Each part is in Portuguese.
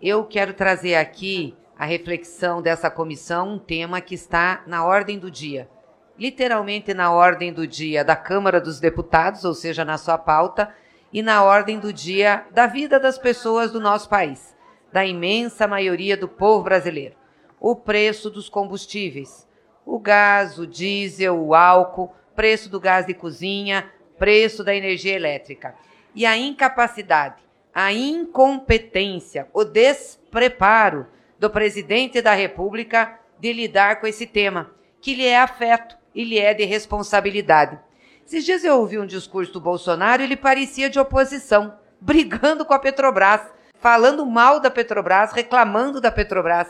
Eu quero trazer aqui a reflexão dessa comissão, um tema que está na ordem do dia. Literalmente na ordem do dia da Câmara dos Deputados, ou seja, na sua pauta, e na ordem do dia da vida das pessoas do nosso país, da imensa maioria do povo brasileiro. O preço dos combustíveis, o gás, o diesel, o álcool, preço do gás de cozinha, preço da energia elétrica. E a incapacidade, a incompetência, o despreparo do presidente da República de lidar com esse tema, que lhe é afeto e lhe é de responsabilidade. Esses dias eu ouvi um discurso do Bolsonaro, ele parecia de oposição, brigando com a Petrobras, falando mal da Petrobras, reclamando da Petrobras.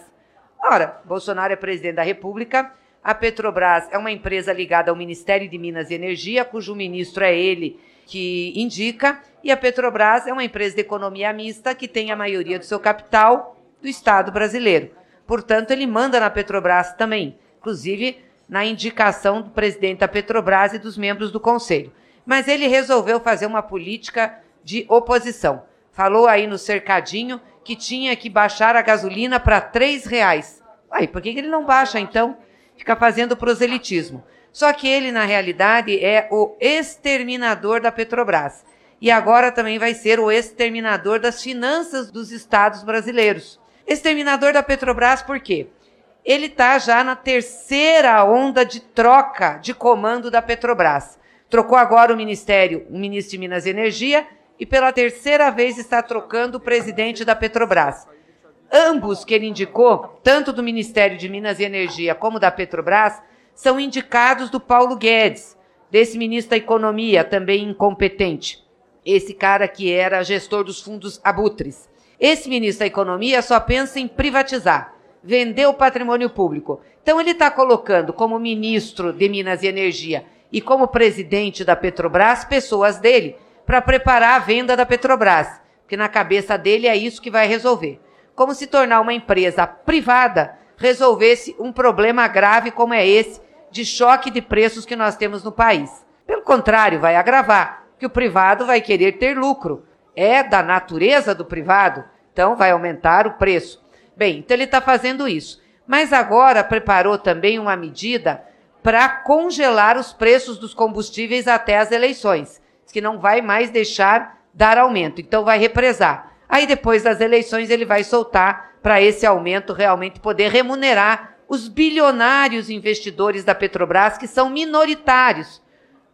Ora, Bolsonaro é presidente da República, a Petrobras é uma empresa ligada ao Ministério de Minas e Energia, cujo ministro é ele que indica, e a Petrobras é uma empresa de economia mista que tem a maioria do seu capital do Estado brasileiro. Portanto, ele manda na Petrobras também, inclusive na indicação do presidente da Petrobras e dos membros do conselho. Mas ele resolveu fazer uma política de oposição. Falou aí no cercadinho que tinha que baixar a gasolina para três reais. Aí, por que ele não baixa então? Fica fazendo proselitismo. Só que ele, na realidade, é o exterminador da Petrobras. E agora também vai ser o exterminador das finanças dos estados brasileiros. Exterminador da Petrobras por quê? ele está já na terceira onda de troca de comando da Petrobras. Trocou agora o ministério, o ministro de Minas e Energia, e pela terceira vez está trocando o presidente da Petrobras. Ambos que ele indicou, tanto do Ministério de Minas e Energia como da Petrobras, são indicados do Paulo Guedes, desse ministro da Economia, também incompetente. Esse cara que era gestor dos fundos abutres. Esse ministro da Economia só pensa em privatizar vender o patrimônio público. Então, ele está colocando como ministro de Minas e Energia e como presidente da Petrobras pessoas dele para preparar a venda da Petrobras, porque na cabeça dele é isso que vai resolver. Como se tornar uma empresa privada resolvesse um problema grave como é esse de choque de preços que nós temos no país. Pelo contrário, vai agravar, que o privado vai querer ter lucro. É da natureza do privado, então vai aumentar o preço. Bem, então ele está fazendo isso. Mas agora preparou também uma medida para congelar os preços dos combustíveis até as eleições, que não vai mais deixar dar aumento, então vai represar. Aí depois das eleições ele vai soltar para esse aumento realmente poder remunerar os bilionários investidores da Petrobras, que são minoritários.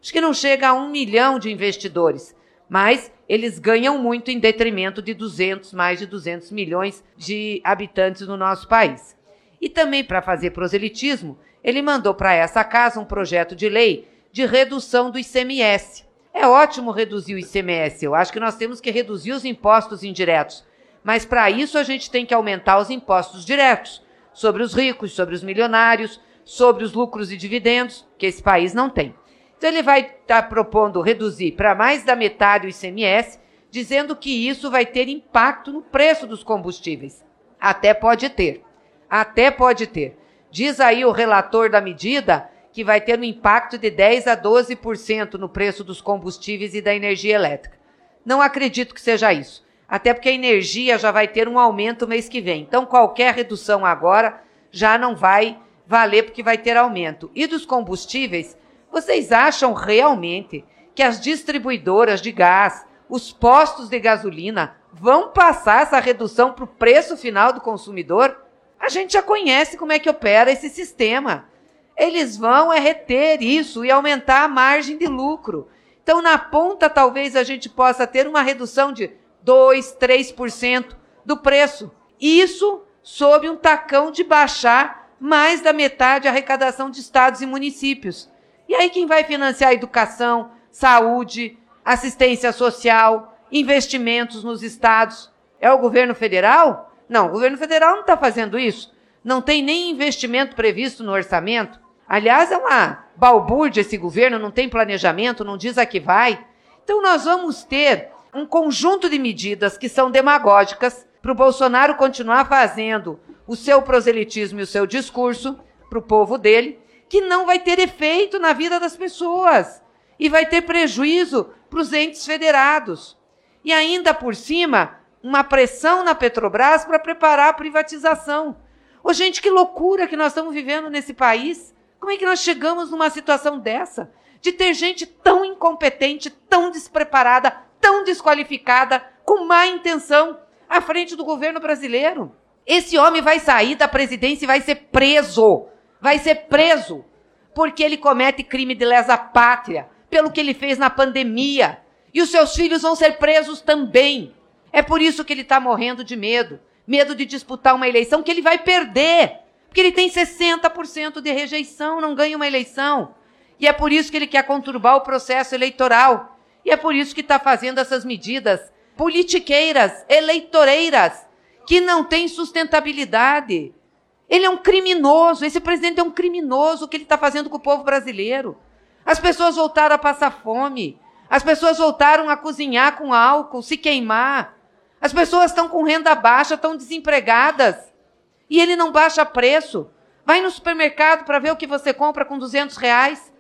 Acho que não chega a um milhão de investidores, mas eles ganham muito em detrimento de 200, mais de 200 milhões de habitantes no nosso país. E também para fazer proselitismo, ele mandou para essa casa um projeto de lei de redução do ICMS. É ótimo reduzir o ICMS, eu acho que nós temos que reduzir os impostos indiretos, mas para isso a gente tem que aumentar os impostos diretos sobre os ricos, sobre os milionários, sobre os lucros e dividendos, que esse país não tem. Então, ele vai estar tá propondo reduzir para mais da metade o ICMS, dizendo que isso vai ter impacto no preço dos combustíveis. Até pode ter. Até pode ter. Diz aí o relator da medida que vai ter um impacto de 10 a 12% no preço dos combustíveis e da energia elétrica. Não acredito que seja isso. Até porque a energia já vai ter um aumento mês que vem. Então, qualquer redução agora já não vai valer porque vai ter aumento. E dos combustíveis, vocês acham realmente que as distribuidoras de gás, os postos de gasolina, vão passar essa redução para o preço final do consumidor? A gente já conhece como é que opera esse sistema. Eles vão é reter isso e aumentar a margem de lucro. Então, na ponta, talvez a gente possa ter uma redução de 2, 3% do preço. Isso sob um tacão de baixar mais da metade a arrecadação de estados e municípios. E aí quem vai financiar a educação, saúde, assistência social, investimentos nos estados? É o governo federal? Não, o governo federal não está fazendo isso. Não tem nem investimento previsto no orçamento. Aliás, é uma balbúrdia esse governo, não tem planejamento, não diz a que vai. Então, nós vamos ter um conjunto de medidas que são demagógicas para o Bolsonaro continuar fazendo o seu proselitismo e o seu discurso para o povo dele, que não vai ter efeito na vida das pessoas e vai ter prejuízo para os entes federados. E ainda por cima, uma pressão na Petrobras para preparar a privatização. Ô, gente, que loucura que nós estamos vivendo nesse país. Como é que nós chegamos numa situação dessa? De ter gente tão incompetente, tão despreparada, tão desqualificada, com má intenção, à frente do governo brasileiro. Esse homem vai sair da presidência e vai ser preso. Vai ser preso. Porque ele comete crime de lesa pátria, pelo que ele fez na pandemia. E os seus filhos vão ser presos também. É por isso que ele está morrendo de medo medo de disputar uma eleição que ele vai perder. Porque ele tem 60% de rejeição, não ganha uma eleição. E é por isso que ele quer conturbar o processo eleitoral. E é por isso que está fazendo essas medidas politiqueiras, eleitoreiras, que não têm sustentabilidade. Ele é um criminoso, esse presidente é um criminoso, o que ele está fazendo com o povo brasileiro. As pessoas voltaram a passar fome, as pessoas voltaram a cozinhar com álcool, se queimar. As pessoas estão com renda baixa, estão desempregadas. E ele não baixa preço. Vai no supermercado para ver o que você compra com 200 reais.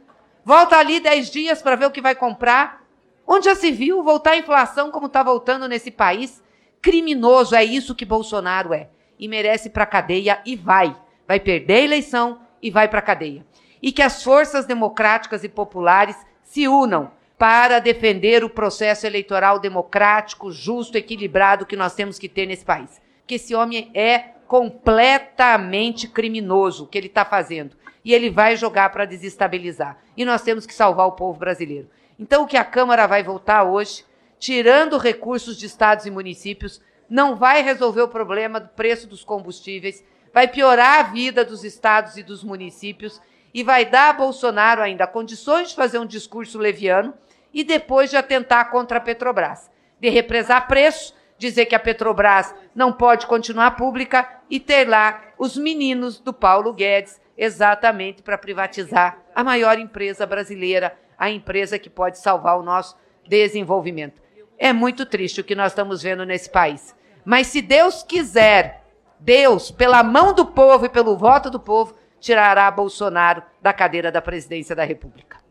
Volta ali 10 dias para ver o que vai comprar. Onde já se viu voltar a inflação como está voltando nesse país? Criminoso, é isso que Bolsonaro é. E merece para cadeia e vai. Vai perder a eleição e vai para cadeia. E que as forças democráticas e populares se unam para defender o processo eleitoral democrático, justo, equilibrado que nós temos que ter nesse país. Que esse homem é completamente criminoso o que ele está fazendo. E ele vai jogar para desestabilizar. E nós temos que salvar o povo brasileiro. Então, o que a Câmara vai votar hoje, tirando recursos de estados e municípios, não vai resolver o problema do preço dos combustíveis, vai piorar a vida dos estados e dos municípios e vai dar a Bolsonaro ainda condições de fazer um discurso leviano e depois de atentar contra a Petrobras, de represar preço, dizer que a Petrobras não pode continuar pública e ter lá os meninos do Paulo Guedes exatamente para privatizar a maior empresa brasileira, a empresa que pode salvar o nosso desenvolvimento. É muito triste o que nós estamos vendo nesse país. Mas se Deus quiser, Deus, pela mão do povo e pelo voto do povo, tirará Bolsonaro da cadeira da presidência da República.